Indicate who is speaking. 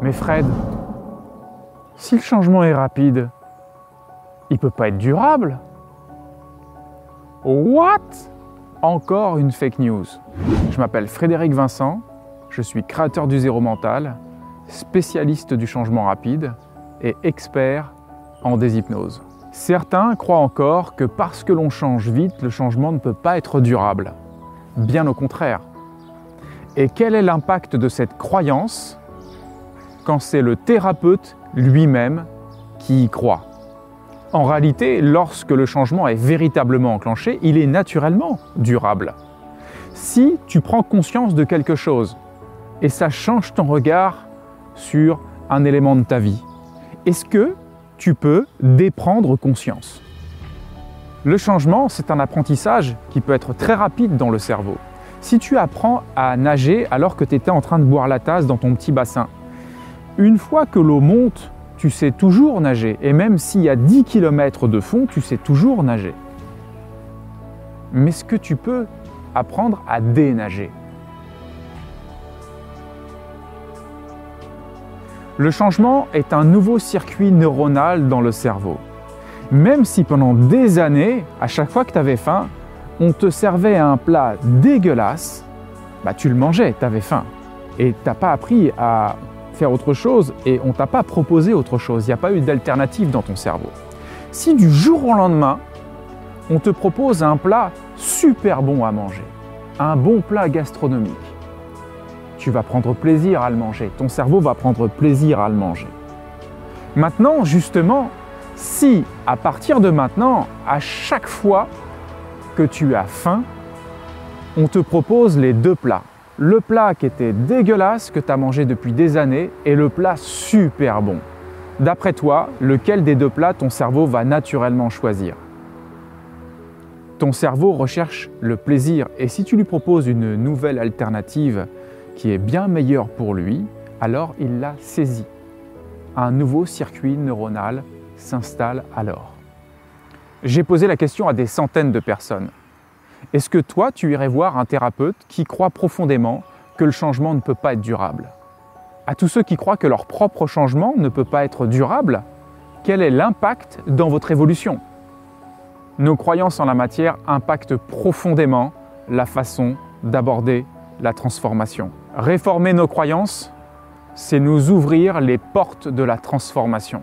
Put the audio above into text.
Speaker 1: Mais Fred, si le changement est rapide, il peut pas être durable. What? Encore une fake news. Je m'appelle Frédéric Vincent, je suis créateur du zéro mental, spécialiste du changement rapide et expert en déshypnose. Certains croient encore que parce que l'on change vite, le changement ne peut pas être durable. Bien au contraire. Et quel est l'impact de cette croyance quand c'est le thérapeute lui-même qui y croit En réalité, lorsque le changement est véritablement enclenché, il est naturellement durable. Si tu prends conscience de quelque chose et ça change ton regard sur un élément de ta vie, est-ce que tu peux déprendre conscience? Le changement, c'est un apprentissage qui peut être très rapide dans le cerveau. Si tu apprends à nager alors que tu étais en train de boire la tasse dans ton petit bassin, une fois que l'eau monte, tu sais toujours nager. Et même s'il y a 10 km de fond, tu sais toujours nager. Mais ce que tu peux apprendre à dénager Le changement est un nouveau circuit neuronal dans le cerveau. Même si pendant des années, à chaque fois que tu avais faim, on te servait un plat dégueulasse, bah tu le mangeais, tu avais faim. Et tu n'as pas appris à autre chose et on t'a pas proposé autre chose. Il n'y a pas eu d'alternative dans ton cerveau. Si du jour au lendemain, on te propose un plat super bon à manger, un bon plat gastronomique, tu vas prendre plaisir à le manger. Ton cerveau va prendre plaisir à le manger. Maintenant, justement, si à partir de maintenant, à chaque fois que tu as faim, on te propose les deux plats. Le plat qui était dégueulasse, que tu as mangé depuis des années, et le plat super bon. D'après toi, lequel des deux plats ton cerveau va naturellement choisir? Ton cerveau recherche le plaisir, et si tu lui proposes une nouvelle alternative qui est bien meilleur pour lui, alors il l'a saisi. Un nouveau circuit neuronal s'installe alors. J'ai posé la question à des centaines de personnes. Est-ce que toi, tu irais voir un thérapeute qui croit profondément que le changement ne peut pas être durable? À tous ceux qui croient que leur propre changement ne peut pas être durable, quel est l'impact dans votre évolution? Nos croyances en la matière impactent profondément la façon d'aborder la transformation. Réformer nos croyances, c'est nous ouvrir les portes de la transformation.